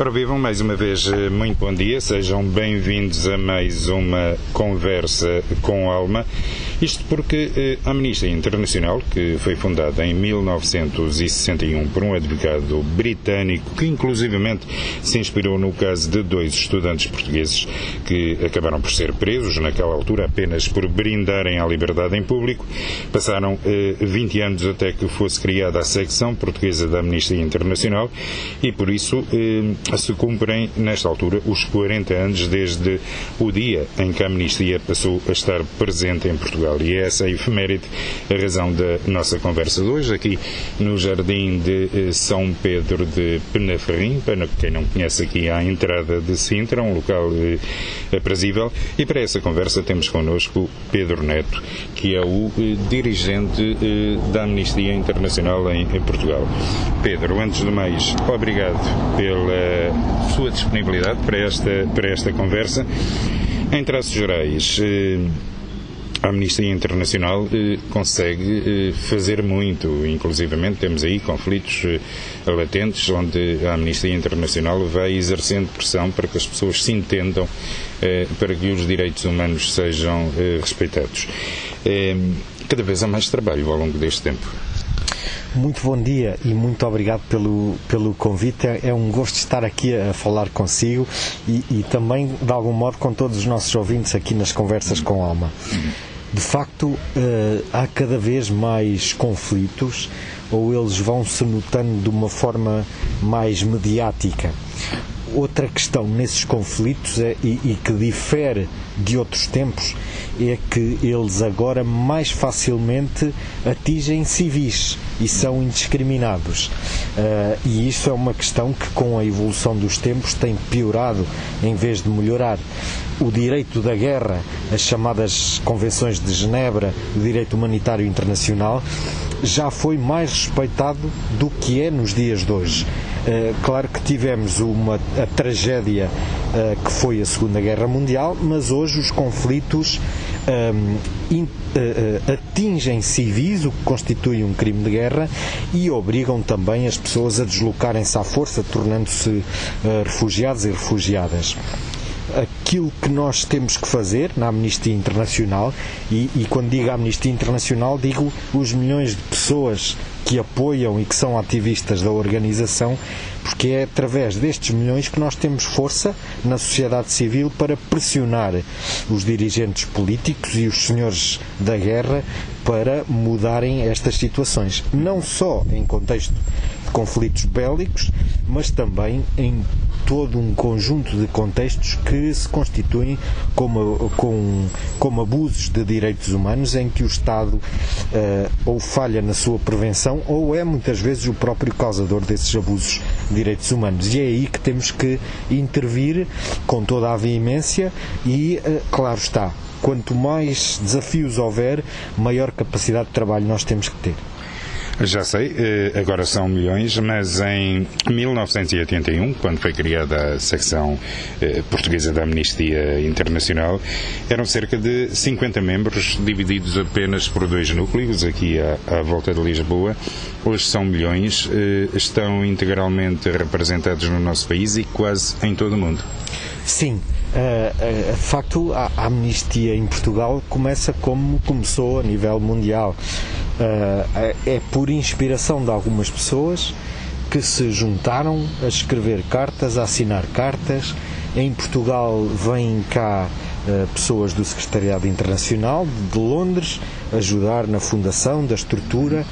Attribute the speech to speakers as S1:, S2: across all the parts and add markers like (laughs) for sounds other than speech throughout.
S1: Ora, vivam mais uma vez, eh, muito bom dia, sejam bem-vindos a mais uma conversa com alma. Isto porque eh, a Amnistia Internacional, que foi fundada em 1961 por um advogado britânico que, inclusivamente, se inspirou no caso de dois estudantes portugueses que acabaram por ser presos, naquela altura, apenas por brindarem à liberdade em público. Passaram eh, 20 anos até que fosse criada a secção portuguesa da Amnistia Internacional e, por isso, eh, se cumprem, nesta altura, os 40 anos desde o dia em que a Amnistia passou a estar presente em Portugal. E é essa a efeméride a razão da nossa conversa de hoje, aqui no Jardim de eh, São Pedro de Penaferrim, para quem não conhece aqui à entrada de Sintra, um local eh, aprazível. E para essa conversa temos connosco Pedro Neto, que é o eh, dirigente da Amnistia Internacional em Portugal. Pedro, antes de mais, obrigado pela sua disponibilidade para esta, para esta conversa. Em traços gerais, a Amnistia Internacional eh, consegue eh, fazer muito, inclusivamente temos aí conflitos eh, latentes onde a Amnistia Internacional vai exercendo pressão para que as pessoas se entendam, eh, para que os direitos humanos sejam eh, respeitados. Eh, cada vez há mais trabalho ao longo deste tempo.
S2: Muito bom dia e muito obrigado pelo, pelo convite. É, é um gosto estar aqui a falar consigo e, e, também, de algum modo, com todos os nossos ouvintes aqui nas Conversas com Alma. De facto, há cada vez mais conflitos ou eles vão se notando de uma forma mais mediática. Outra questão nesses conflitos é, e, e que difere de outros tempos é que eles agora mais facilmente atingem civis e são indiscriminados. Uh, e isso é uma questão que, com a evolução dos tempos, tem piorado em vez de melhorar. O direito da guerra, as chamadas Convenções de Genebra, o direito humanitário internacional, já foi mais respeitado do que é nos dias de hoje. Uh, claro que tivemos uma a tragédia uh, que foi a Segunda Guerra Mundial, mas hoje os conflitos in, uh, atingem civis, o que constitui um crime de guerra, e obrigam também as pessoas a deslocarem-se à força, tornando-se refugiados e refugiadas aquilo que nós temos que fazer na Amnistia Internacional, e, e, quando digo Amnistia Internacional, digo os milhões de pessoas que apoiam e que são ativistas da organização, porque é através destes milhões que nós temos força na sociedade civil para pressionar os dirigentes políticos e os senhores da guerra para mudarem estas situações, não só em contexto de conflitos bélicos, mas também em todo um conjunto de contextos que se constituem como, com, como abusos de direitos humanos em que o Estado uh, ou falha na sua prevenção ou é muitas vezes o próprio causador desses abusos de direitos humanos. E é aí que temos que intervir com toda a veemência e, uh, claro está, quanto mais desafios houver, maior capacidade de trabalho nós temos que ter.
S1: Já sei, eh, agora são milhões, mas em 1981, quando foi criada a secção eh, portuguesa da Amnistia Internacional, eram cerca de 50 membros, divididos apenas por dois núcleos, aqui à, à volta de Lisboa. Hoje são milhões, eh, estão integralmente representados no nosso país e quase em todo o mundo.
S2: Sim, de facto, a, amnistia em Portugal começa como começou a nível mundial. Uh, é por inspiração de algumas pessoas que se juntaram a escrever cartas, a assinar cartas. Em Portugal vêm cá pessoas do Secretariado Internacional de Londres ajudar na fundação da estrutura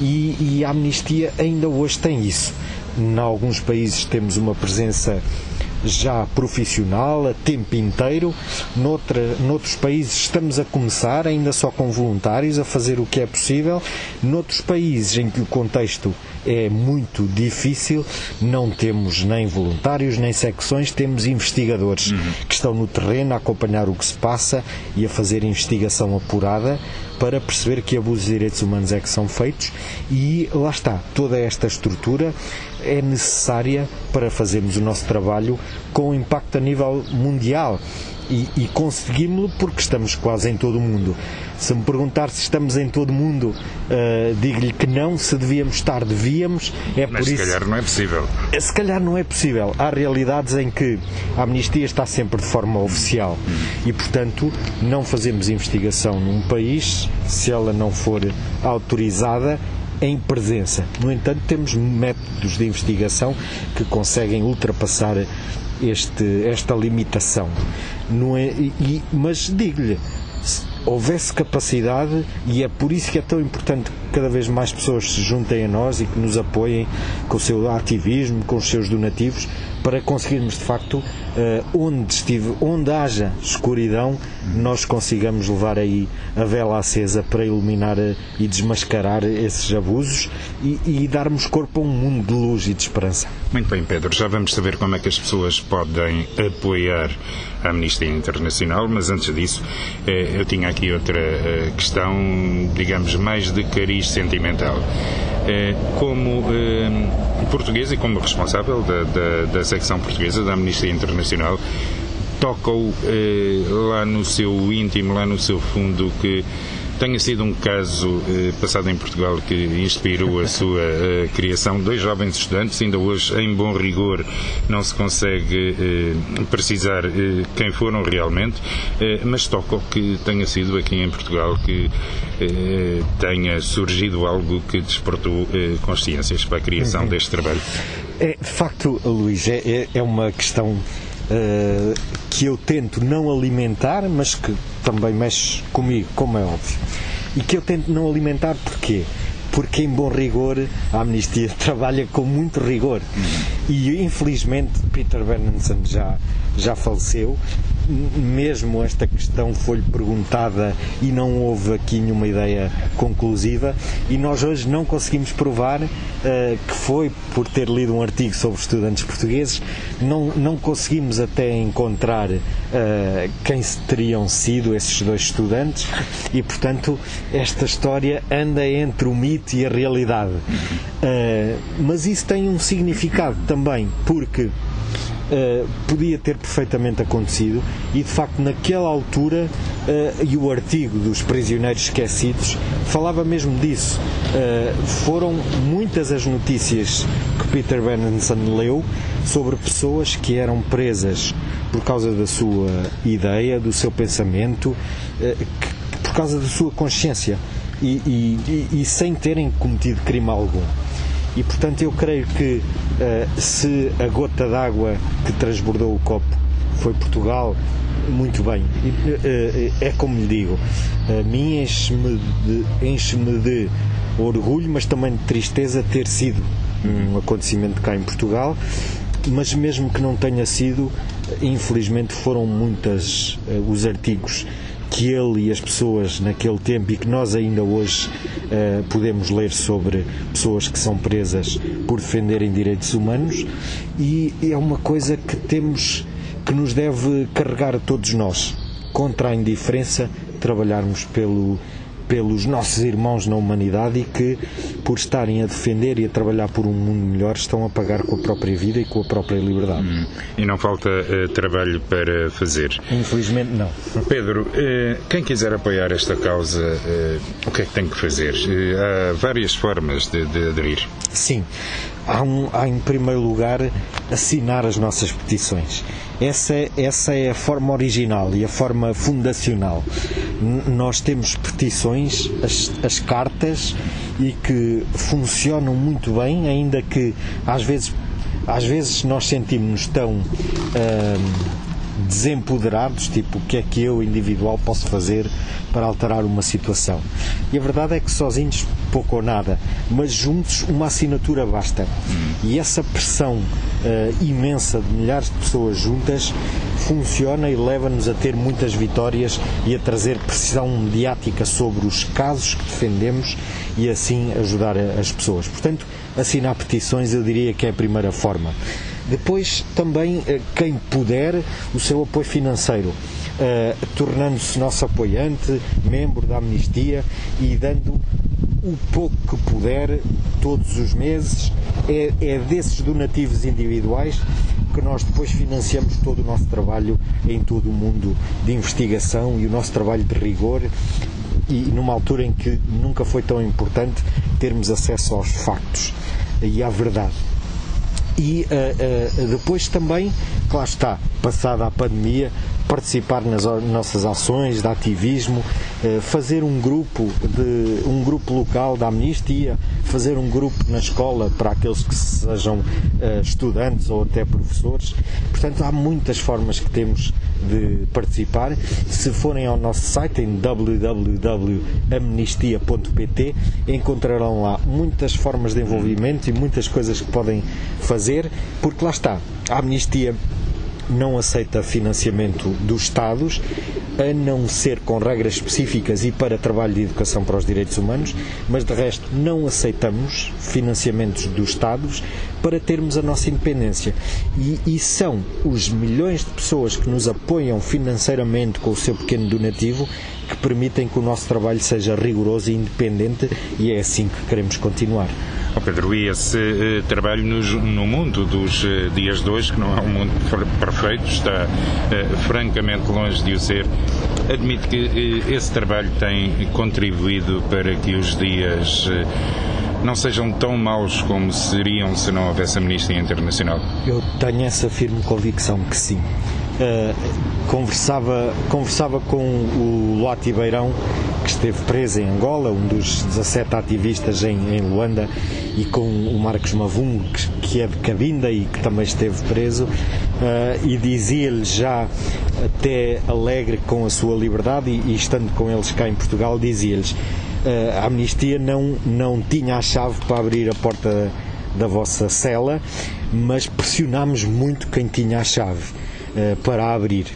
S2: e, e a amnistia ainda hoje tem isso. Em alguns países temos uma presença já profissional, a tempo inteiro. Noutra, noutros países estamos a começar, ainda só com voluntários, a fazer o que é possível. Noutros países em que o contexto é muito difícil, não temos nem voluntários, nem secções, temos investigadores uhum. que estão no terreno a acompanhar o que se passa e a fazer investigação apurada para perceber que abusos de direitos humanos é que são feitos e lá está, toda esta estrutura é necessária para fazermos o nosso trabalho com impacto a nível mundial e, e conseguimos-lo porque estamos quase em todo o mundo. Se me perguntar se estamos em todo o mundo, uh, digo-lhe que não, se devíamos estar, devíamos.
S1: É Mas por se isso... calhar não é possível.
S2: Eh, se calhar não é possível. Há realidades em que a amnistia está sempre de forma oficial e, portanto, não fazemos investigação num país se ela não for autorizada em presença. No entanto, temos métodos de investigação que conseguem ultrapassar este, esta limitação. Não é, e, mas digo-lhe, houvesse capacidade, e é por isso que é tão importante que cada vez mais pessoas se juntem a nós e que nos apoiem com o seu ativismo, com os seus donativos, para conseguirmos de facto, eh, onde, estive, onde haja escuridão, nós consigamos levar aí a vela acesa para iluminar eh, e desmascarar esses abusos e, e darmos corpo a um mundo de luz e de esperança.
S1: Muito bem, Pedro, já vamos saber como é que as pessoas podem apoiar a Amnistia Internacional, mas antes disso, eh, eu tinha aqui outra questão, digamos, mais de cariz sentimental. Como português e como responsável da, da, da secção portuguesa da Amnistia Internacional, tocam eh, lá no seu íntimo, lá no seu fundo, que tenha sido um caso eh, passado em Portugal que inspirou a sua eh, criação. Dois jovens estudantes, ainda hoje, em bom rigor, não se consegue eh, precisar eh, quem foram realmente, eh, mas toca que tenha sido aqui em Portugal que eh, tenha surgido algo que despertou consciências para a criação uhum. deste trabalho.
S2: É, de facto, Luís, é, é, é uma questão uh, que eu tento não alimentar, mas que também mexe comigo, como é óbvio. E que eu tento não alimentar porquê? Porque, em bom rigor, a Amnistia (laughs) trabalha com muito rigor. E, infelizmente, Peter Bernanson já, já faleceu mesmo esta questão foi-lhe perguntada e não houve aqui nenhuma ideia conclusiva. E nós hoje não conseguimos provar uh, que foi por ter lido um artigo sobre estudantes portugueses, não, não conseguimos até encontrar uh, quem teriam sido esses dois estudantes. E, portanto, esta história anda entre o mito e a realidade. Uh, mas isso tem um significado também, porque uh, podia ter perfeitamente acontecido e de facto naquela altura uh, e o artigo dos prisioneiros esquecidos falava mesmo disso uh, foram muitas as notícias que Peter Benenson leu sobre pessoas que eram presas por causa da sua ideia, do seu pensamento, que, por causa da sua consciência e, e, e, e sem terem cometido crime algum. E portanto eu creio que uh, se a gota d'água que transbordou o copo foi Portugal, muito bem. Uh, é como lhe digo, a mim enche-me de, enche de orgulho, mas também de tristeza ter sido um acontecimento cá em Portugal, mas mesmo que não tenha sido, infelizmente foram muitas uh, os artigos que ele e as pessoas naquele tempo e que nós ainda hoje uh, podemos ler sobre pessoas que são presas por defenderem direitos humanos. E é uma coisa que temos que nos deve carregar a todos nós contra a indiferença trabalharmos pelo pelos nossos irmãos na humanidade e que, por estarem a defender e a trabalhar por um mundo melhor, estão a pagar com a própria vida e com a própria liberdade. Hum.
S1: E não falta uh, trabalho para fazer?
S2: Infelizmente, não.
S1: Pedro, uh, quem quiser apoiar esta causa, uh, o que é que tem que fazer? há várias formas de, de aderir.
S2: Sim. Há, um, há, em primeiro lugar, assinar as nossas petições. Essa, essa é a forma original e a forma fundacional. Nós temos petições, as, as cartas, e que funcionam muito bem, ainda que às vezes, às vezes nós sentimos-nos tão. Hum, desempoderados, tipo o que é que eu individual posso fazer para alterar uma situação. E a verdade é que sozinhos pouco ou nada, mas juntos uma assinatura basta. E essa pressão uh, imensa de milhares de pessoas juntas funciona e leva-nos a ter muitas vitórias e a trazer pressão mediática sobre os casos que defendemos e assim ajudar as pessoas. Portanto, assinar petições eu diria que é a primeira forma. Depois, também, eh, quem puder, o seu apoio financeiro. Uh, tornando-se nosso apoiante, membro da Amnistia e dando o pouco que puder todos os meses. É, é desses donativos individuais que nós depois financiamos todo o nosso trabalho em todo o mundo de investigação e o nosso trabalho de rigor e numa altura em que nunca foi tão importante termos acesso aos factos e à verdade. E uh, uh, depois também, claro está, passada a pandemia, participar nas nossas ações de ativismo, uh, fazer um grupo de um grupo local da amnistia, fazer um grupo na escola para aqueles que sejam estudantes ou até professores. Portanto, há muitas formas que temos de participar. Se forem ao nosso site em www.amnistia.pt encontrarão lá muitas formas de envolvimento e muitas coisas que podem fazer, porque lá está, a amnistia não aceita financiamento dos Estados, a não ser com regras específicas e para trabalho de educação para os direitos humanos, mas de resto não aceitamos financiamentos dos Estados para termos a nossa independência. E, e são os milhões de pessoas que nos apoiam financeiramente com o seu pequeno donativo que permitem que o nosso trabalho seja rigoroso e independente e é assim que queremos continuar.
S1: Oh Pedro, e esse uh, trabalho nos, no mundo dos uh, dias de hoje, que não é um mundo perfeito, está uh, francamente longe de o ser, admite que esse trabalho tem contribuído para que os dias não sejam tão maus como seriam se não houvesse Amnistia Internacional?
S2: Eu tenho essa firme convicção que sim. Uh, conversava, conversava com o Loati Beirão, que esteve preso em Angola, um dos 17 ativistas em, em Luanda, e com o Marcos Mavum, que, que, é de Cabinda e que também esteve preso, uh, e dizia-lhe já até alegre com a sua liberdade, e, e estando com eles cá em Portugal, dizia-lhes uh, a amnistia não, não tinha a chave para abrir a porta da vossa cela, mas pressionámos muito quem tinha a chave para abrir.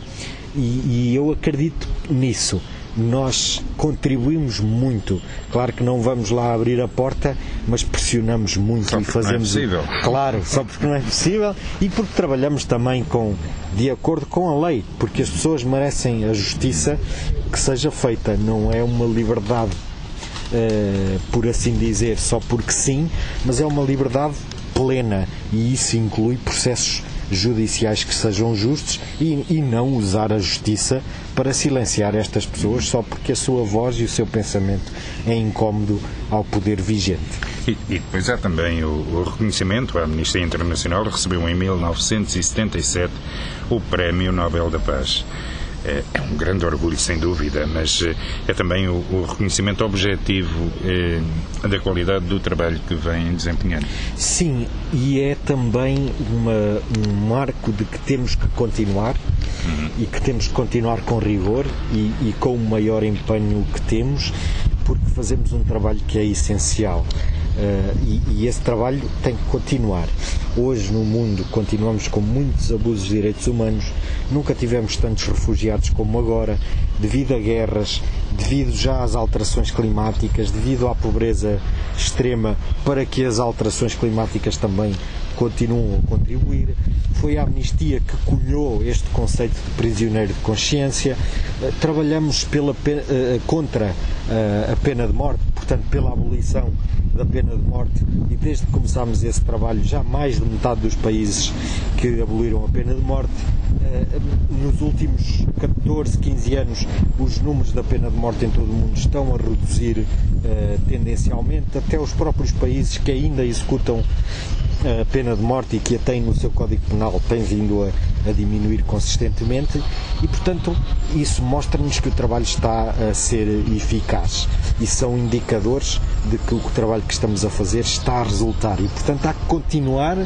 S2: E, e, eu acredito nisso. Nós contribuímos muito. Claro que não vamos lá abrir a porta, mas pressionamos muito
S1: só
S2: e fazemos.
S1: Não é possível.
S2: Claro, só porque não é possível e porque trabalhamos também com, de acordo com a lei, porque as pessoas merecem a justiça que seja feita. Não é uma liberdade, uh, por assim dizer, só porque sim, mas é uma liberdade plena e isso inclui processos judiciais que sejam justos e, e não usar a justiça para silenciar estas pessoas só porque a sua voz e o seu pensamento é incómodo ao poder vigente.
S1: E, e depois há também o, o, reconhecimento. A Amnistia Internacional recebeu em 1977 o Prémio Nobel da Paz. É, é um grande orgulho, sem dúvida, mas eh, é também o, o reconhecimento objetivo eh, da qualidade do trabalho que vem desempenhando.
S2: Sim, e é também uma, um marco de que temos que continuar uhum. e que temos que continuar com rigor e, e com o maior empenho que temos, porque fazemos um trabalho que é essencial. Uh, e, e, esse trabalho tem que continuar. Hoje no mundo continuamos com muitos abusos de direitos humanos, nunca tivemos tantos refugiados como agora, devido a guerras, devido já às alterações climáticas, devido à pobreza extrema, para que as alterações climáticas também continuam a contribuir. Foi a amnistia que cunhou este conceito de prisioneiro de consciência. Uh, trabalhamos pela, uh, contra a pena de morte, portanto, pela abolição da pena de morte e desde que começámos esse trabalho já mais de metade dos países que aboliram a pena de morte eh, nos últimos 14, 15 anos os números da pena de morte em todo o mundo estão a reduzir tendencialmente até os próprios países que ainda executam a pena de morte e que a têm no seu Código Penal têm vindo a, a diminuir consistentemente e, portanto, isso mostra-nos que o trabalho está a ser eficaz e são indicadores de que o trabalho que estamos a fazer está a resultar e, portanto, há que continuar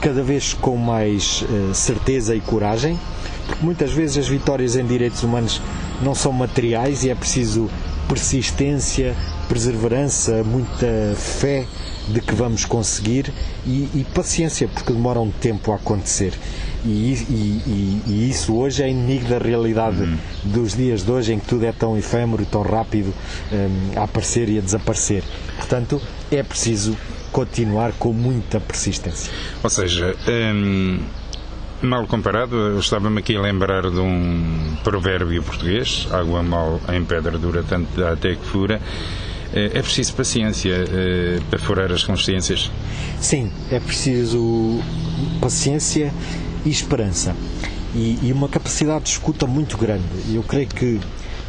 S2: cada vez com mais uh, certeza e coragem, porque muitas vezes as vitórias em direitos humanos não são materiais e é preciso persistência, perseverança, muita fé de que vamos conseguir e, e paciência, porque demora um tempo a acontecer. E, e, e, isso hoje é inimigo da realidade uhum. dos dias de hoje em que tudo é tão efêmero e tão rápido um, a aparecer e a desaparecer. Portanto, é preciso continuar com muita persistência.
S1: Ou seja, hum, mal comparado, eu estava-me aqui a lembrar de um provérbio português: água mal em pedra dura tanto dá até que fura. Eh, é preciso paciência eh, para furar as consciências?
S2: Sim, é preciso paciência e esperança. E, e uma capacidade de escuta muito grande. Eu creio que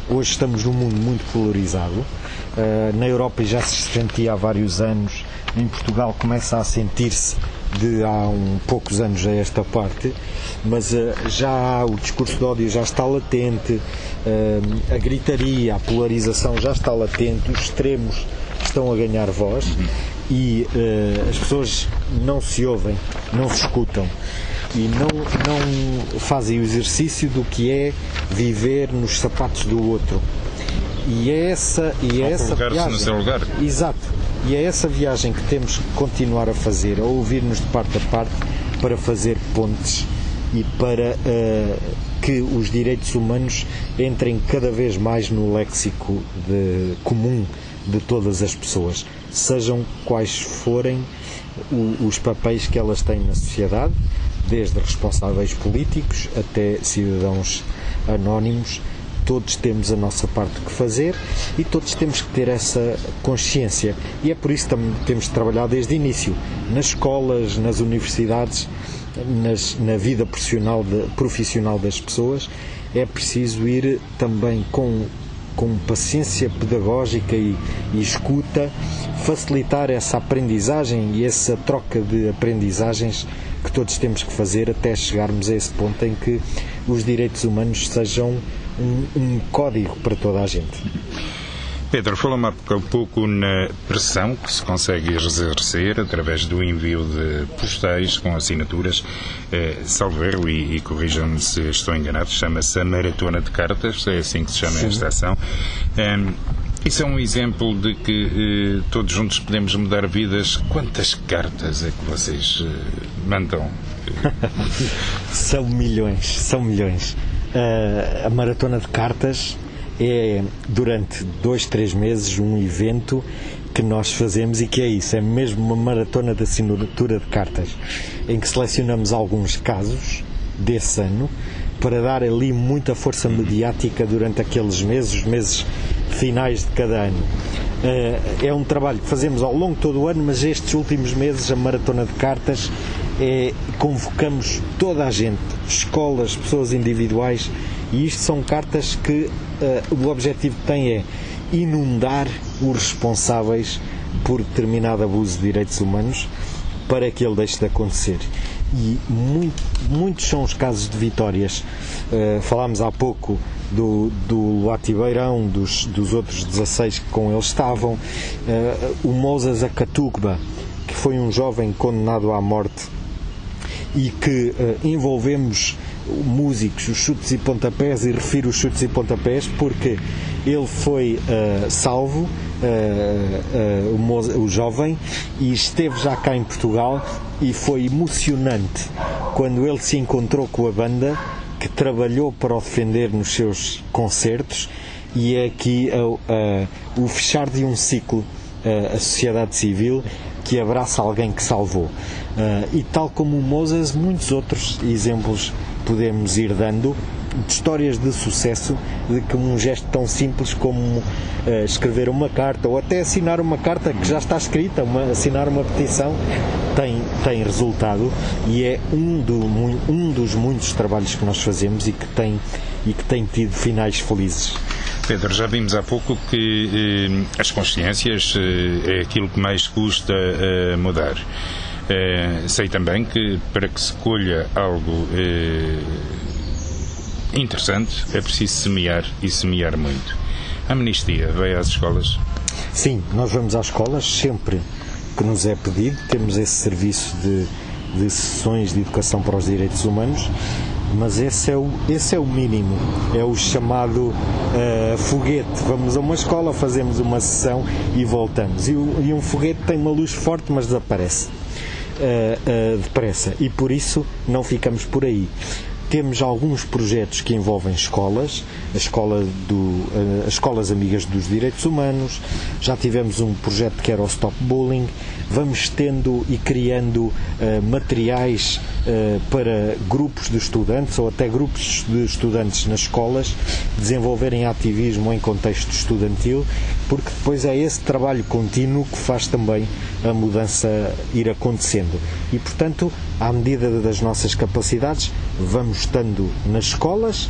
S2: hoje estamos num mundo muito polarizado. Uh, na Europa já se sentia há vários anos em Portugal começa a sentir-se de há um poucos anos a esta parte, mas uh, já o discurso de ódio já está latente, uh, a gritaria, a polarização já está latente, os extremos estão a ganhar voz e uh, as pessoas não se ouvem, não se escutam e não, não fazem o exercício do que é viver nos sapatos do outro. E é essa, e é essa
S1: viagem. no seu lugar.
S2: Exato e é essa viagem que temos que continuar a fazer, a ouvir-nos de parte a parte, para fazer pontes e para uh, que os direitos humanos entrem cada vez mais no léxico de, comum de todas as pessoas, sejam quais forem o, os papéis que elas têm na sociedade, desde responsáveis políticos até cidadãos anónimos todos temos a nossa parte que fazer e todos temos que ter essa consciência. E é por isso que temos de trabalhar desde o início, nas escolas, nas universidades, nas, na vida profissional, de, profissional das pessoas. É preciso ir também com, com paciência pedagógica e, e escuta, facilitar essa aprendizagem e essa troca de aprendizagens que todos temos que fazer até chegarmos a esse ponto em que os direitos humanos sejam um, um código para toda a gente.
S1: Pedro, falou-me há pouco na pressão que se consegue exercer através do envio de postais com assinaturas. Eh, salveiro, e, e corrijam-me se estou enganado, chama-se a Maratona de Cartas, é assim que se chama Sim. esta ação. Eh, isso é um exemplo de que eh, todos juntos podemos mudar vidas. Quantas cartas é que vocês eh, mandam? (laughs)
S2: são milhões, são milhões a maratona de cartas é durante dois, três meses um evento que nós fazemos e que é isso, é mesmo uma maratona de assinatura de cartas, em que selecionamos alguns casos desse ano para dar ali muita força mediática durante aqueles meses, os meses finais de cada ano. É um trabalho que fazemos ao longo de todo o ano, mas estes últimos meses, a maratona de cartas, é, convocamos toda a gente, escolas, pessoas individuais, e isto são cartas que uh, o objetivo que tem é inundar os responsáveis por determinado abuso de direitos humanos para que ele deixe de acontecer. E muito, muitos são os casos de vitórias. Uh, falámos há pouco do, do Luati Beirão, dos, dos outros 16 que com ele estavam, uh, o Moses Akatugba, que foi um jovem condenado à morte e que uh, envolvemos músicos, os chutes e pontapés, e refiro os chutes e pontapés porque ele foi uh, salvo, uh, uh, o, o, jovem, e esteve já cá em Portugal e foi emocionante quando ele se encontrou com a banda que trabalhou para o defender nos seus concertos e é aqui o fechar de um ciclo a sociedade civil que abraça alguém que salvou. Uh, e tal como o Moses, muitos outros exemplos podemos ir dando de histórias de sucesso de que um gesto tão simples como uh, escrever uma carta ou até assinar uma carta que já está escrita, uma, assinar uma petição, tem, tem resultado e é um, do, um dos muitos trabalhos que nós fazemos e que tem, e que tem tido finais felizes.
S1: Pedro, já vimos há pouco que eh, as consciências eh, é aquilo que mais custa eh, mudar. Eh, sei também que para que se colha algo eh, interessante é preciso semear e semear muito. A amnistia vai às escolas?
S2: Sim, nós vamos às escolas sempre que nos é pedido, temos esse serviço de, de sessões de educação para os direitos humanos mas esse é o, esse é o mínimo, é o chamado uh, foguete. Vamos a uma escola, fazemos uma sessão e voltamos. E, e um foguete tem uma luz forte, mas desaparece. Uh, uh, depressa e por isso não ficamos por aí. Temos alguns projetos que envolvem escolas, a escola do, as escolas amigas dos direitos humanos, já tivemos um projeto que era o Stop Bullying, vamos tendo e criando uh, materiais uh, para grupos de estudantes ou até grupos de estudantes nas escolas desenvolverem ativismo em contexto estudantil, porque depois é esse trabalho contínuo que faz também a mudança ir acontecendo. E, portanto, à medida das nossas capacidades, vamos estando nas escolas.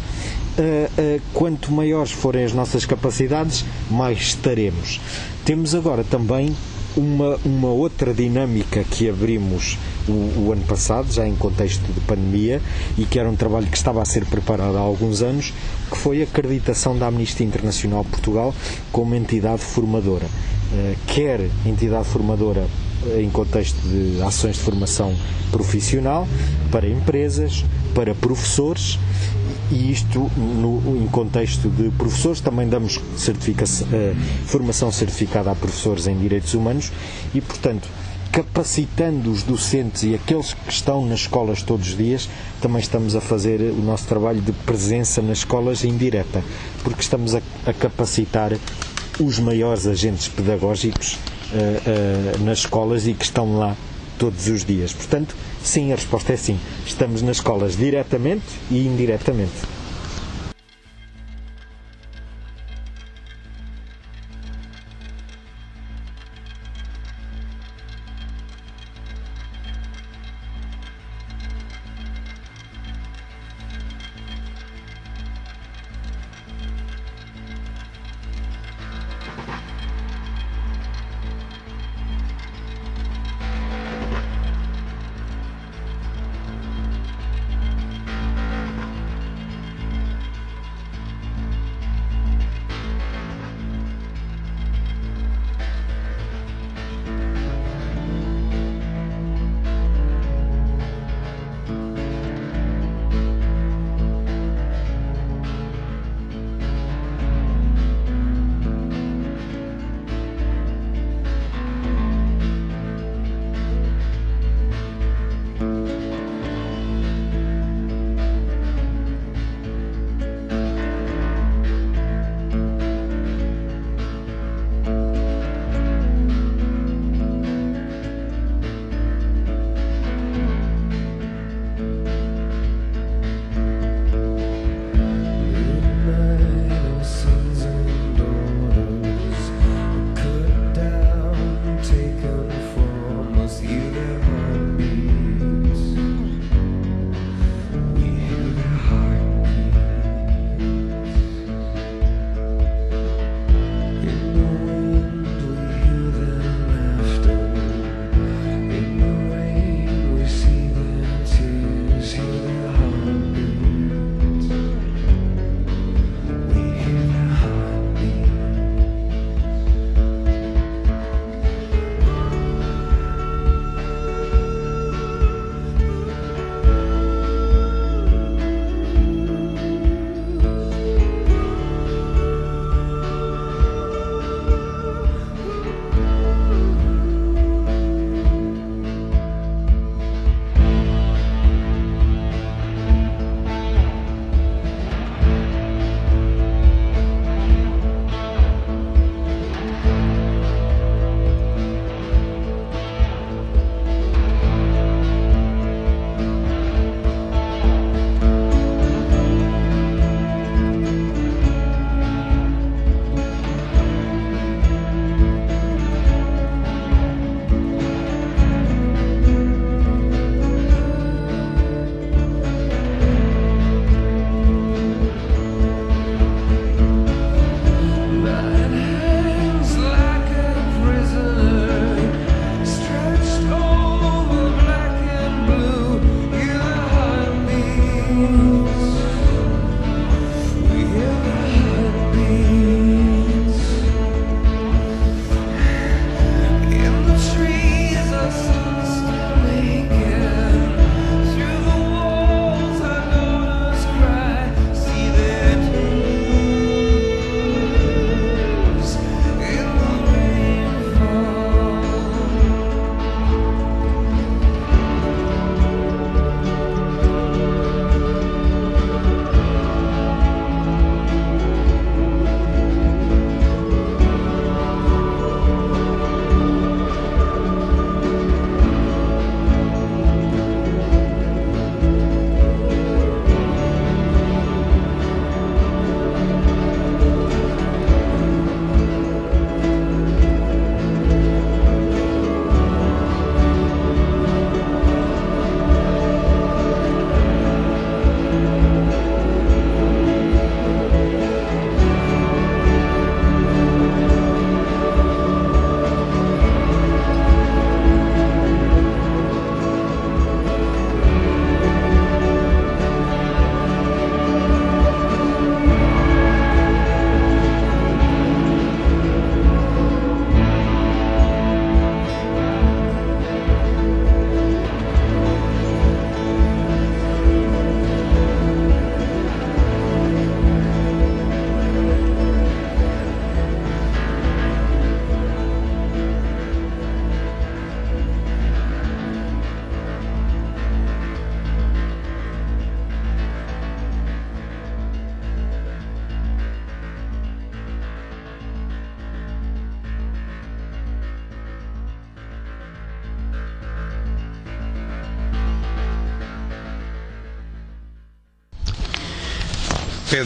S2: Uh, uh, quanto maiores forem as nossas capacidades, mais estaremos. Temos agora também uma, uma outra dinâmica que abrimos o, o, ano passado, já em contexto de pandemia, e que era um trabalho que estava a ser preparado há alguns anos, que foi a acreditação da Amnistia Internacional Portugal como entidade formadora. Uh, quer entidade formadora em contexto de ações de formação profissional, para empresas, para professores e isto no, em contexto de professores. Também damos certificação, uh, formação certificada a professores em direitos humanos e portanto capacitando os docentes e aqueles que estão nas escolas todos os dias, também estamos a fazer o nosso trabalho de presença nas escolas indireta, porque estamos a, a capacitar os maiores agentes pedagógicos uh, uh, nas escolas e que estão lá todos os dias. Portanto, sim, a resposta é sim. Estamos nas escolas diretamente e indiretamente.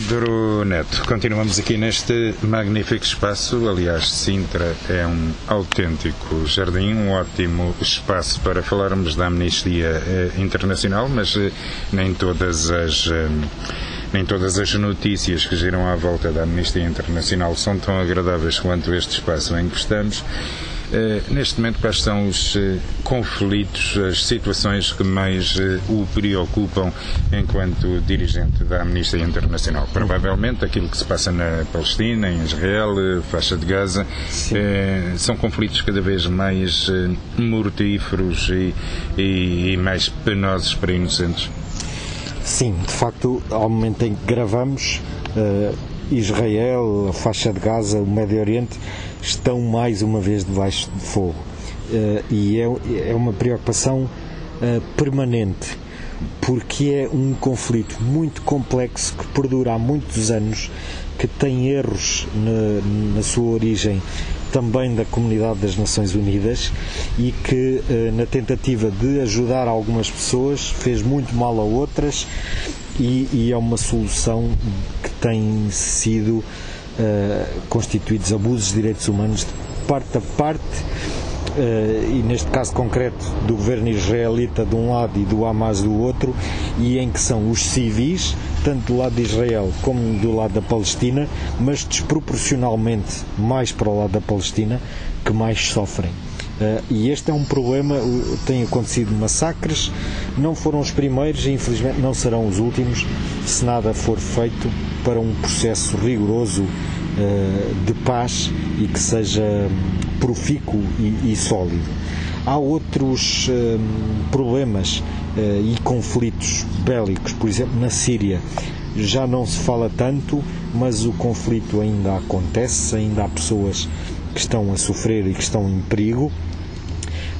S1: Pedro Neto, continuamos aqui neste magnífico espaço. Aliás, Sintra é um autêntico jardim, um ótimo espaço para falarmos da Amnistia eh, Internacional, mas eh, nem todas as. Eh, nem todas as notícias que giram à volta da Amnistia Internacional são tão agradáveis quanto este espaço em que estamos. Uh, neste momento, quais são os uh, conflitos, as situações que mais uh, o preocupam enquanto dirigente da Amnistia Internacional? Provavelmente aquilo que se passa na Palestina, em Israel, faixa de Gaza, são conflitos cada vez mais mortíferos e, e, e mais penosos para inocentes.
S2: Sim, de facto, ao momento em que gravamos, Israel, a faixa de Gaza, o Médio Oriente estão mais uma vez debaixo de fogo. Uh, e é, é uma preocupação uh, permanente, porque é um conflito muito complexo que perdura há muitos anos, que tem erros na, na sua origem também da comunidade das Nações Unidas e que, uh, na tentativa de ajudar algumas pessoas, fez muito mal a outras e, e é uma solução que tem sido uh, constituídos abusos de direitos humanos de parte a parte uh, e neste caso concreto do governo israelita de um lado e do Hamas do outro e em que são os civis tanto do lado de Israel como do lado da Palestina mas desproporcionalmente mais para o lado da Palestina que mais sofrem e este é um problema, uh, tem acontecido massacres, não foram os primeiros e infelizmente não serão os últimos se nada for feito para um processo rigoroso uh, de paz e que seja profícuo e, e sólido. Há outros problemas e conflitos bélicos, por exemplo, na Síria. Já não se fala tanto, mas o conflito ainda acontece, ainda há pessoas que estão a sofrer e que estão em perigo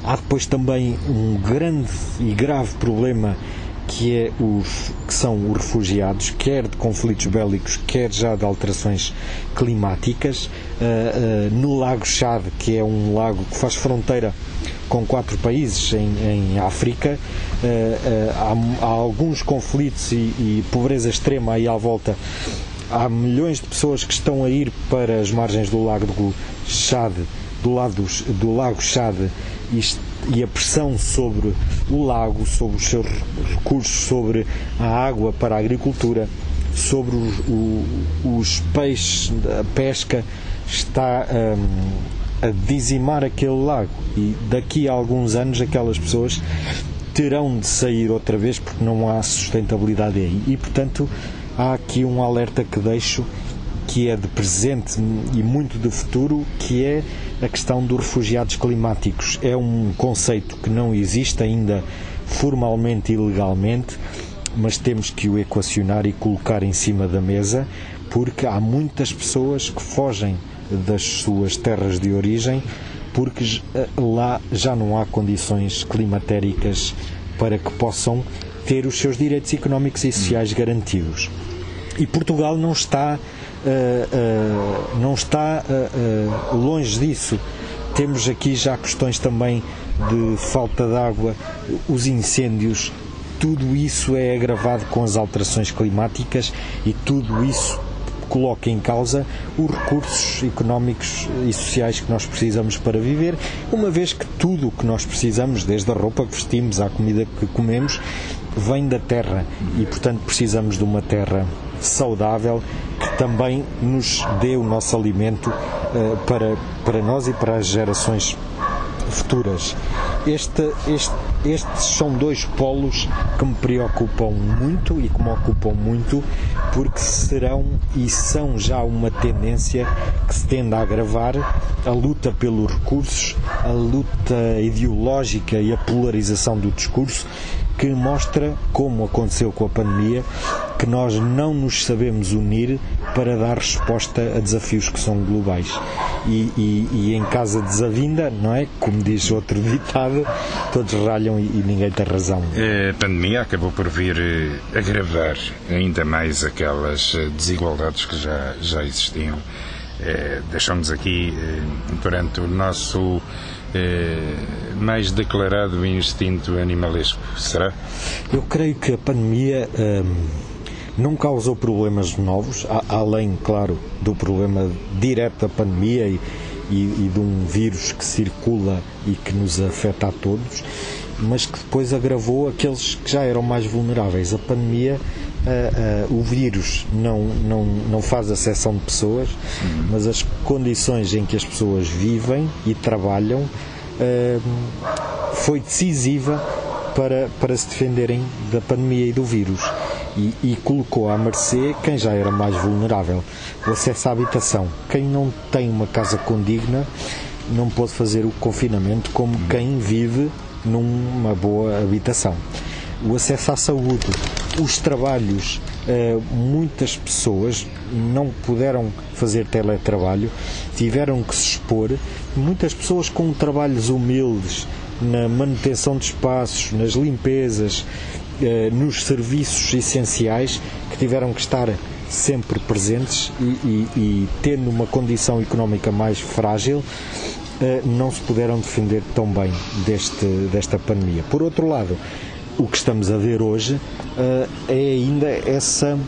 S2: Há depois também um grande e grave problema que, é os, que são os refugiados, quer de conflitos bélicos, quer já de alterações climáticas. Uh, uh, no Lago Chad, que é um lago que faz fronteira com quatro países em, em África, uh, há, há, alguns conflitos e, e pobreza extrema aí à volta. Há milhões de pessoas que estão a ir para as margens do Lago do Chad, do lado do Lago Chad e a pressão sobre o lago, sobre os seus recursos, sobre a água para a agricultura, sobre os, os peixes, a pesca, está um, a dizimar aquele lago. E daqui a alguns anos aquelas pessoas terão de sair outra vez porque não há sustentabilidade aí. E portanto há aqui um alerta que deixo que é de presente e muito de futuro, que é a questão dos refugiados climáticos. É um conceito que não existe ainda formalmente e legalmente, mas temos que o equacionar e colocar em cima da mesa, porque há muitas pessoas que fogem das suas terras de origem porque lá já não há condições climatéricas para que possam ter os seus direitos económicos e sociais garantidos. E Portugal não está uh, não está uh, longe disso. Temos aqui já questões também de falta de água, os incêndios, tudo isso é agravado com as alterações climáticas e tudo isso coloca em causa os recursos económicos e sociais que nós precisamos para viver, uma vez que tudo o que nós precisamos, desde a roupa que vestimos à comida que comemos, vem da terra e, portanto, precisamos de uma terra saudável que também nos dê o nosso alimento uh, para, para nós e para as gerações futuras. Este, este, estes são dois polos que me preocupam muito e que me ocupam muito, porque serão e são já uma tendência que se tende a agravar. A luta pelos recursos, a luta ideológica e a polarização do discurso que mostra, como aconteceu com a pandemia, que nós não nos sabemos unir para dar resposta a desafios que são globais. E, e, e em casa desavinda, não é? Como diz outro (laughs) ditado, todos ralham e, e ninguém tem razão.
S1: A pandemia acabou por vir eh, agravar ainda mais aquelas eh, desigualdades que já, já existiam. É, Deixamos aqui, perante o nosso é, mais declarado instinto animalesco, será?
S2: Eu creio que a pandemia hum, não causou problemas novos, além, claro, do problema direto da pandemia e, e, e de um vírus que circula e que nos afeta a todos, mas que depois agravou aqueles que já eram mais vulneráveis. A pandemia Uh, uh, o vírus não, não, não faz acessão de pessoas, mas as condições em que as pessoas vivem e trabalham foi decisiva para, para se defenderem da pandemia e do vírus. E, e, colocou à mercê quem já era mais vulnerável. O acesso à habitação. Quem não tem uma casa condigna não pode fazer o confinamento como quem vive numa boa habitação. O acesso à saúde, os trabalhos, eh, muitas pessoas não puderam fazer teletrabalho, tiveram que se expor. Muitas pessoas com trabalhos humildes na manutenção de espaços, nas limpezas, eh, nos serviços essenciais que tiveram que estar sempre presentes e, e, e tendo uma condição económica mais frágil, eh, não se puderam defender tão bem deste, desta pandemia. Por outro lado, o que estamos a ver hoje eh, é ainda essa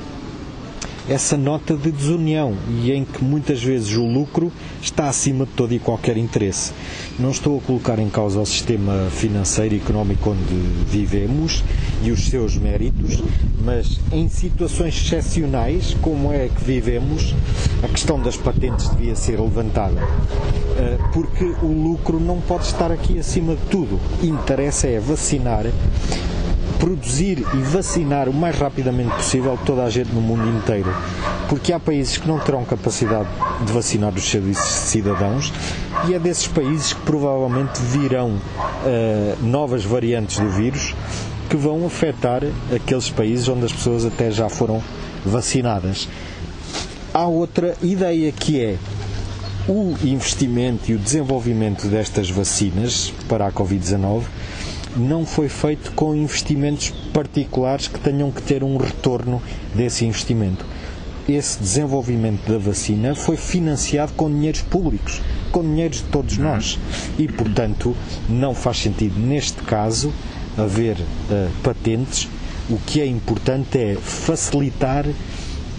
S2: essa nota de desunião e em que muitas vezes o lucro está acima de todo e qualquer interesse. Não estou a colocar em causa o sistema financeiro e económico onde vivemos e os seus méritos, mas em situações excepcionais como é que vivemos, a questão das patentes devia ser levantada. Eh, porque o lucro não pode estar aqui acima de tudo. Interessa é vacinar produzir e vacinar o mais rapidamente possível toda a gente no mundo inteiro. Porque há países que não terão capacidade de vacinar os seus cidadãos e é desses países que provavelmente virão uh, novas variantes do vírus que vão afetar aqueles países onde as pessoas até já foram vacinadas. Há outra ideia que é o investimento e o desenvolvimento destas vacinas para a Covid-19 não foi feito com investimentos particulares que tenham que ter um retorno desse investimento. Esse desenvolvimento da vacina foi financiado com dinheiros públicos, com dinheiros de todos nós. E, portanto, não faz sentido, neste caso, haver uh, patentes. O que é importante é facilitar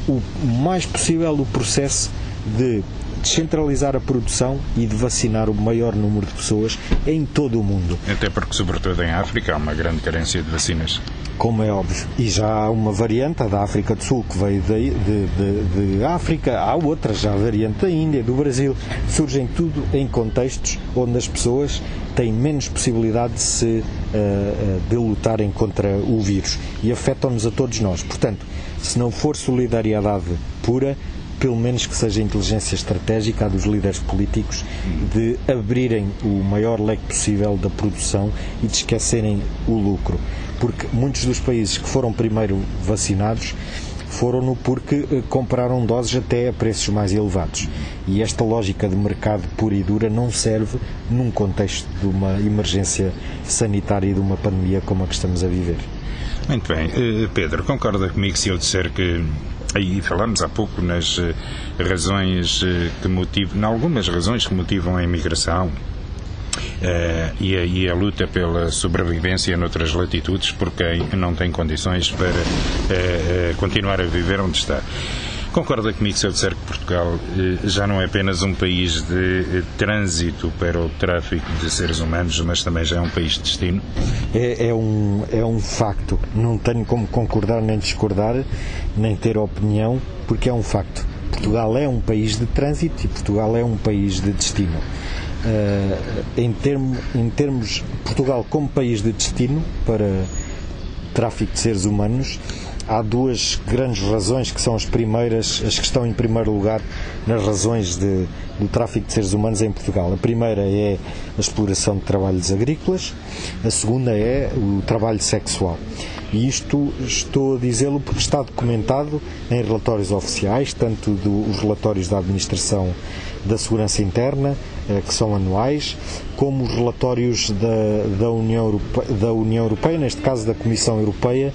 S2: o mais possível o processo de descentralizar a produção e de vacinar o maior número de pessoas em todo o mundo.
S1: Até porque, sobretudo em África, há uma grande carência de vacinas.
S2: Como é óbvio. E já há uma variante, a da África do Sul, que veio de, de, de, de África, há outras, já a variante da Índia, do Brasil. Surgem tudo em contextos onde as pessoas têm menos possibilidade de se uh, de lutarem contra o vírus e afetam-nos a todos nós. Portanto, se não for solidariedade pura, pelo menos que seja inteligência estratégica dos líderes políticos de abrirem o maior leque possível da produção e de esquecerem o lucro. Porque muitos dos países que foram primeiro vacinados foram-no porque eh, compraram doses até a preços mais elevados. E esta lógica de mercado pura e dura não serve num contexto de uma emergência sanitária e de uma pandemia como a que estamos a viver.
S1: Muito bem. Eh, Pedro, concorda comigo se eu disser que Aí falamos há pouco nas eh, razões eh, que motivam, em algumas razões que motivam a imigração, Uh, e, a, a, luta pela sobrevivência noutras latitudes por quem não tem condições para uh, uh, continuar a viver onde está. Concorda comigo se eu disser que Portugal eh, já não é apenas um país de eh, trânsito para o tráfico de seres humanos, mas também já é um país de destino?
S2: É, é, um, é um facto. Não tenho como concordar nem discordar, nem ter opinião, porque é um facto. Portugal é um país de trânsito e Portugal é um país de destino. Uh, em, termo, em termos Portugal como país de destino para tráfico de seres humanos há duas grandes razões que são as primeiras, as que estão em primeiro lugar nas razões de, do tráfico de seres humanos em Portugal. A primeira é a exploração de trabalhos agrícolas, a segunda é o trabalho sexual. E isto estou a dizê-lo porque está documentado em relatórios oficiais, tanto dos relatórios da Administração da Segurança Interna, eh, que são anuais, como os relatórios da, da, União Europeia, da União Europeia, neste caso da Comissão Europeia,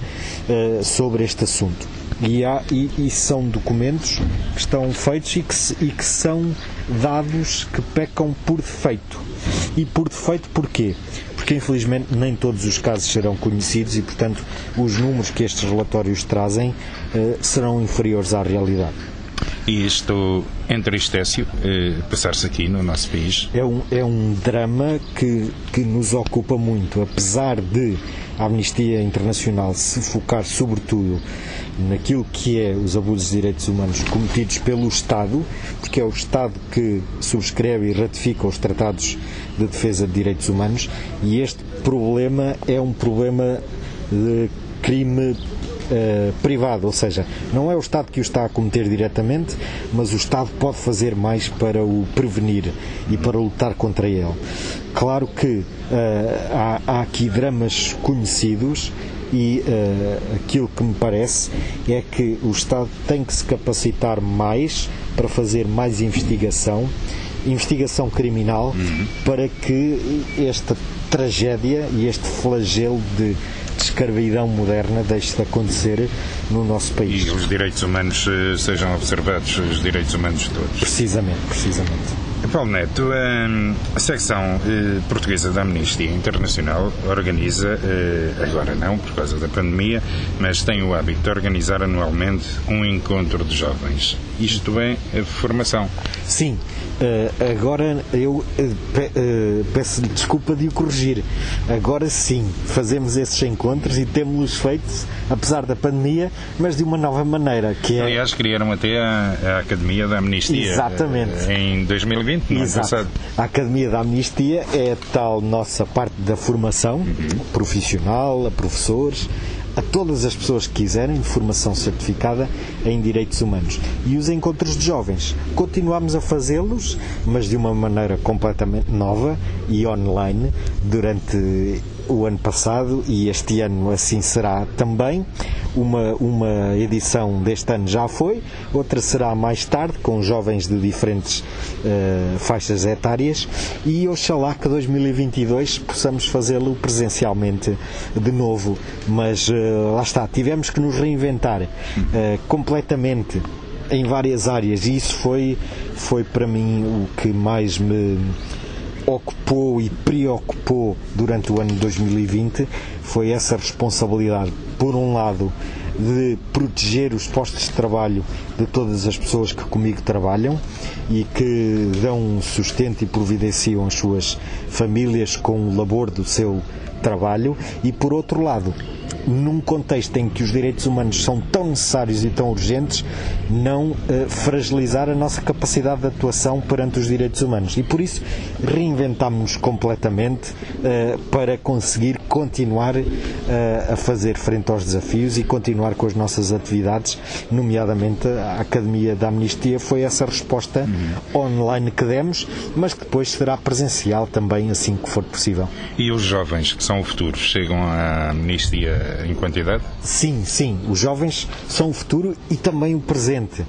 S2: eh, sobre este assunto. E, há, e, e, são documentos que estão feitos e que, e que são dados que pecam por defeito. E por defeito porquê? Porque infelizmente nem todos os casos serão conhecidos e, portanto, os números que estes relatórios trazem eh, serão inferiores à realidade.
S1: E isto entristece eh, passar-se aqui no nosso país?
S2: É um, é um drama que, que nos ocupa muito, apesar de a Amnistia Internacional se focar sobretudo naquilo que é os abusos de direitos humanos cometidos pelo Estado, porque é o Estado que subscreve e ratifica os tratados de defesa de direitos humanos, e este problema é um problema de crime Uh, privado, ou seja, não é o Estado que o está a cometer diretamente, mas o Estado pode fazer mais para o prevenir e para lutar contra ele. Claro que uh, há, há, aqui dramas conhecidos e uh, aquilo que me parece é que o Estado tem que se capacitar mais para fazer mais investigação, investigação criminal, uhum. para que esta tragédia e este flagelo de escravidão moderna deixe de acontecer no nosso país.
S1: E os direitos humanos eh, sejam observados, os direitos humanos de todos.
S2: Precisamente, precisamente.
S1: Paulo Neto, a secção eh, portuguesa da Amnistia Internacional organiza, eh, agora não por causa da pandemia, mas tem o hábito de organizar anualmente um encontro de jovens. Isto é formação.
S2: Sim, Uh, agora eu pe, peço desculpa de o corrigir. Agora sim, fazemos esses encontros e temos-los feitos, apesar da pandemia, mas de uma nova maneira. Que é...
S1: Aliás, criaram até a, a Academia da Amnistia
S2: Exatamente.
S1: em 2020, no
S2: Exato.
S1: ano passado.
S2: A Academia da Amnistia é a tal nossa parte da formação uhum. profissional, a professores, a todas as pessoas que quiserem formação certificada em direitos humanos. E os encontros de jovens, continuamos a fazê-los, mas de uma maneira completamente nova e online durante o ano passado e este ano assim será também. Uma, uma edição deste ano já foi, outra será mais tarde, com jovens de diferentes uh, faixas etárias, e oxalá que 2022 possamos fazê-lo presencialmente de novo. Mas uh, lá está, tivemos que nos reinventar uh, completamente em várias áreas e isso foi, foi para mim o que mais me ocupou e preocupou durante o ano de 2020 foi essa responsabilidade, por um lado, de proteger os postos de trabalho de todas as pessoas que comigo trabalham e que dão sustento e providenciam as suas famílias com o labor do seu trabalho, e por outro lado, num contexto em que os direitos humanos são tão necessários e tão urgentes, não uh, fragilizar a nossa capacidade de atuação perante os direitos humanos. E por isso reinventámos-nos completamente uh, para conseguir continuar uh, a fazer frente aos desafios e continuar com as nossas atividades, nomeadamente a Academia da Amnistia foi essa resposta uhum. online que demos, mas que depois será presencial também assim que for possível.
S1: E os jovens que são o futuro chegam à Amnistia em quantidade?
S2: Sim, sim. Os jovens são o futuro e também o presente. Uh,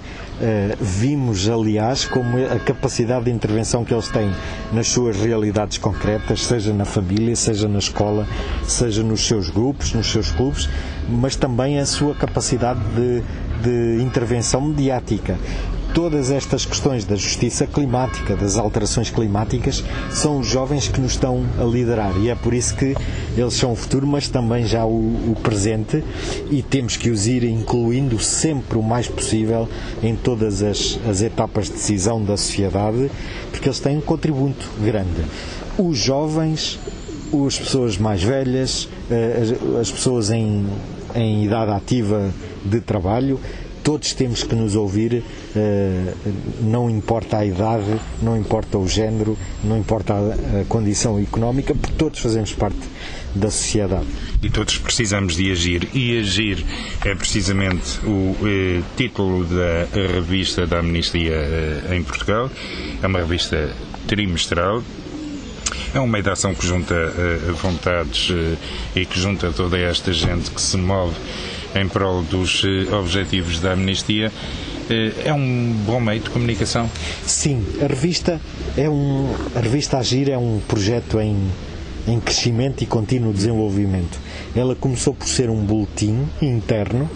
S2: vimos, aliás, como a capacidade de intervenção que eles têm nas suas realidades concretas, seja na família, seja na escola, seja nos seus grupos, nos seus clubes, mas também a sua capacidade de, de intervenção mediática todas estas questões da justiça climática, das alterações climáticas, são os jovens que nos estão a liderar e é por isso que eles são o futuro, mas também já o, o presente e temos que os ir incluindo sempre o mais possível em todas as, as etapas de decisão da sociedade, porque eles têm um contributo grande. Os jovens, as pessoas mais velhas, eh, as, as pessoas em, em idade ativa de trabalho, todos temos que nos ouvir, eh, não importa a idade, não importa o género, não importa a condição económica, porque todos fazemos parte da sociedade.
S1: E todos precisamos de agir. E agir é precisamente o eh, título da revista da Amnistia eh, em Portugal. É uma revista trimestral é um meio de ação que junta uh, vontades uh, e que junta toda esta gente que se move em prol dos uh, objetivos da amnistia. É um bom meio de comunicação?
S2: Sim, a revista é um a revista Agir é um projeto em em crescimento e contínuo desenvolvimento. Ela começou por ser um boletim interno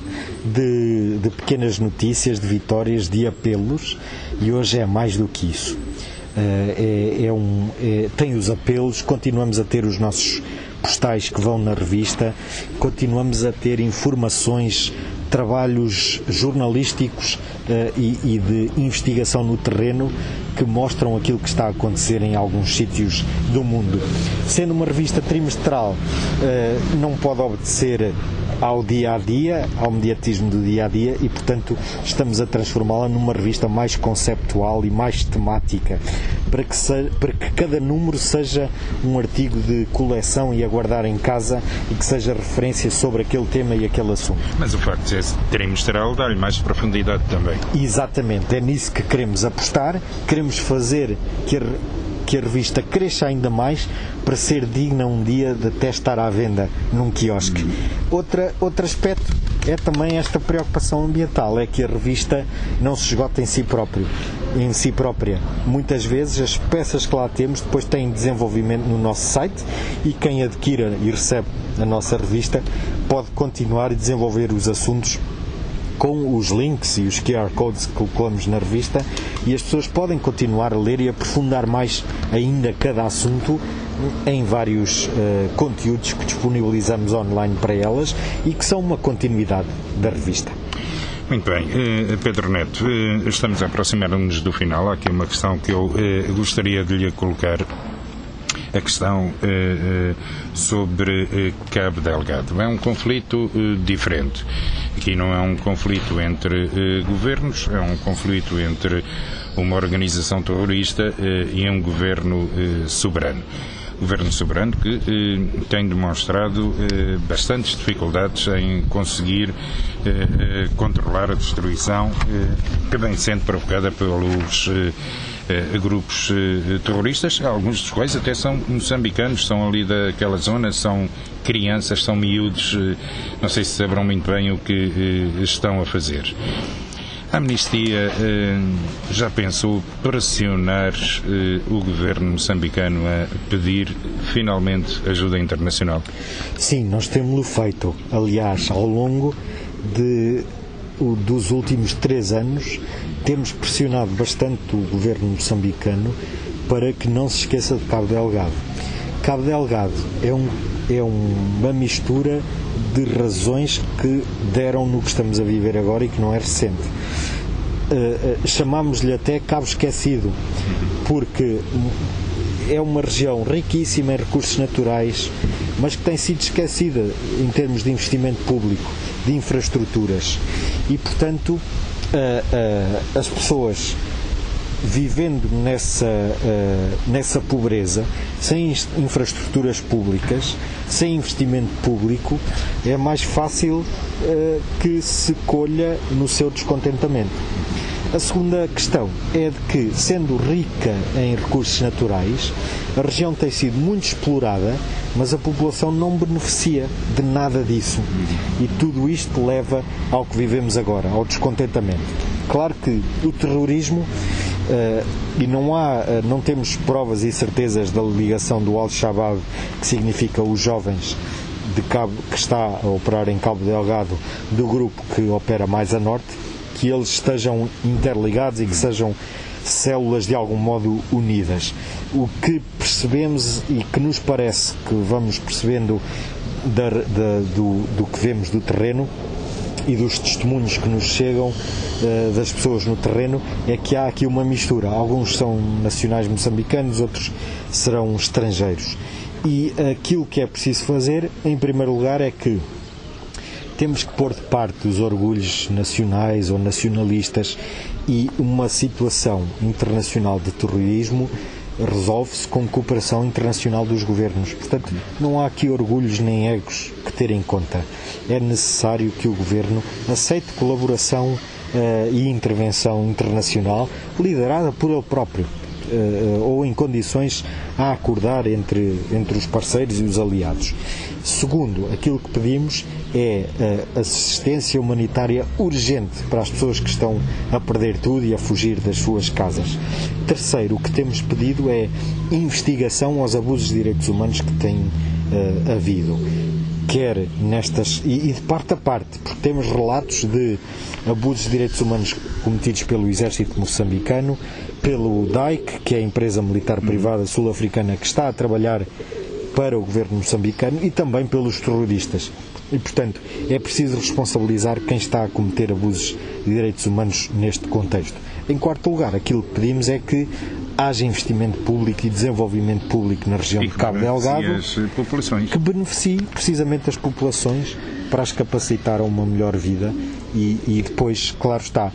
S2: de, de pequenas notícias, de vitórias, de apelos e hoje é mais do que isso é, é um, é, tem os apelos, continuamos a ter os nossos postais que vão na revista, continuamos a ter informações trabalhos jornalísticos e, e, de investigação no terreno que mostram aquilo que está a acontecer em alguns sítios do mundo. Sendo uma revista trimestral, uh, não pode obedecer ao dia a dia, ao mediatismo do dia a dia e, portanto, estamos a transformá-la numa revista mais conceptual e mais temática, para que, se, para que cada número seja um artigo de coleção e a guardar em casa e que seja referência sobre aquele tema e aquele assunto.
S1: Mas o facto de ser trimestral dá-lhe mais profundidade também.
S2: Exatamente, é nisso que queremos apostar, queremos fazer que a que a revista cresça ainda mais para ser digna um dia de até estar à venda num quiosque. Outra, outro aspecto é também esta preocupação ambiental, é que a revista não se esgota em si próprio, em si própria. Muitas vezes as peças que lá temos depois têm desenvolvimento no nosso site e quem adquira e recebe a nossa revista pode continuar e desenvolver os assuntos com os links e os QR codes que colocamos na revista e as pessoas podem continuar a ler e aprofundar mais ainda cada assunto em vários uh, conteúdos que disponibilizamos online para elas e que são uma continuidade da revista.
S1: Muito bem, uh, Pedro Neto, uh, estamos a aproximar-nos do final. Há aqui uma questão que eu gostaria de lhe colocar a questão eh, sobre eh, Cabo Delgado. É um conflito eh, diferente. Aqui não é um conflito entre governos, é um conflito entre uma organização terrorista e um governo soberano governo soberano que eh, tem demonstrado eh, bastantes dificuldades em conseguir eh, controlar a destruição que vem sendo provocada pelos eh, grupos eh, terroristas, alguns dos quais até são moçambicanos, são ali daquela zona, são crianças, são miúdos, eh, não sei se saberão muito bem o que estão a fazer. A Amnistia já pensou pressionar o governo moçambicano a pedir finalmente ajuda internacional?
S2: Sim, nós temos-lo feito. Aliás, ao longo de, dos últimos três anos, temos pressionado bastante o governo moçambicano para que não se esqueça de Cabo Delgado. Cabo Delgado é, um, é uma mistura de razões que deram no que estamos a viver agora e que não é recente. Uh, uh, Chamámos-lhe até Cabo Esquecido, porque é uma região riquíssima em recursos naturais, mas que tem sido esquecida em termos de investimento público, de infraestruturas. E, portanto, uh, as pessoas vivendo nessa, uh, nessa pobreza, sem infraestruturas públicas, sem investimento público, é mais fácil uh, que se colha no seu descontentamento. A segunda questão é de que, sendo rica em recursos naturais, a região tem sido muito explorada, mas a população não beneficia de nada disso. E tudo isto leva ao que vivemos agora, ao descontentamento. Claro que o terrorismo uh, e não há, uh, não temos provas e certezas da ligação do Al-Shabaab, que significa os jovens de Cabo, que está a operar em Cabo Delgado, do grupo que opera mais a norte, que eles estejam interligados e que sejam células de algum modo unidas. O que percebemos e que nos parece que vamos percebendo da, da, do, do que vemos do terreno e dos testemunhos que nos chegam uh, das pessoas no terreno é que há aqui uma mistura. Alguns são nacionais moçambicanos, outros serão estrangeiros. E aquilo que é preciso fazer, em primeiro lugar, é que temos que pôr de parte os orgulhos nacionais ou nacionalistas e uma situação internacional de terrorismo resolve-se com cooperação internacional dos governos. Portanto, não há aqui orgulhos nem egos que ter em conta. É necessário que o governo aceite colaboração uh, e intervenção internacional liderada por ele próprio. Uh, ou em condições a acordar entre, entre os parceiros e os aliados. Segundo, aquilo que pedimos é a assistência humanitária urgente para as pessoas que estão a perder tudo e a fugir das suas casas. Terceiro, o que temos pedido é investigação aos abusos de direitos humanos que têm uh, havido. quer nestas. E, e, de parte a parte, porque temos relatos de abusos de direitos humanos cometidos pelo exército moçambicano, pelo DAIC, que é a empresa militar privada sul-africana que está a trabalhar para o governo moçambicano, e também pelos terroristas. E, portanto, é preciso responsabilizar quem está a cometer abusos de direitos humanos neste contexto. Em quarto lugar, aquilo que pedimos é que haja investimento público e desenvolvimento público na região de Cabo Delgado que beneficie precisamente as populações para as capacitar a uma melhor vida e, e depois, claro está,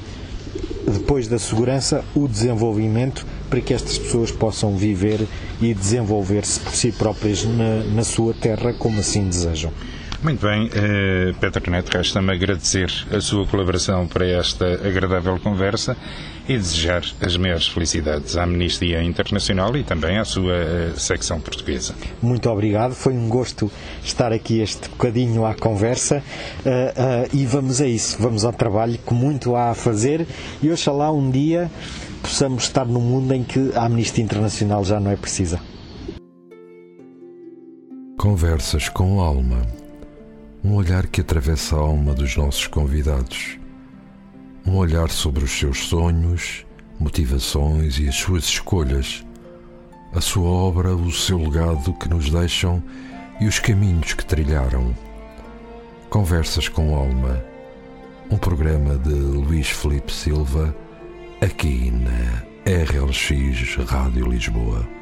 S2: depois da segurança, o desenvolvimento para que estas pessoas possam viver e desenvolver-se por si próprias na, na sua terra como assim desejam.
S1: Muito bem, eh, Pedro Neto, resta-me agradecer a sua colaboração para esta agradável conversa e desejar as maiores felicidades à Amnistia Internacional e também à sua eh, secção portuguesa.
S2: Muito obrigado, foi um gosto estar aqui este bocadinho à conversa uh, uh, e vamos a isso, vamos ao trabalho que muito há a fazer e oxalá um dia possamos estar num mundo em que a Amnistia Internacional já não é precisa.
S3: Conversas com alma um olhar que atravessa a alma dos nossos convidados, um olhar sobre os seus sonhos, motivações e as suas escolhas, a sua obra, o seu legado que nos deixam e os caminhos que trilharam. Conversas com Alma, um programa de Luís Felipe Silva, aqui na RLX Rádio Lisboa.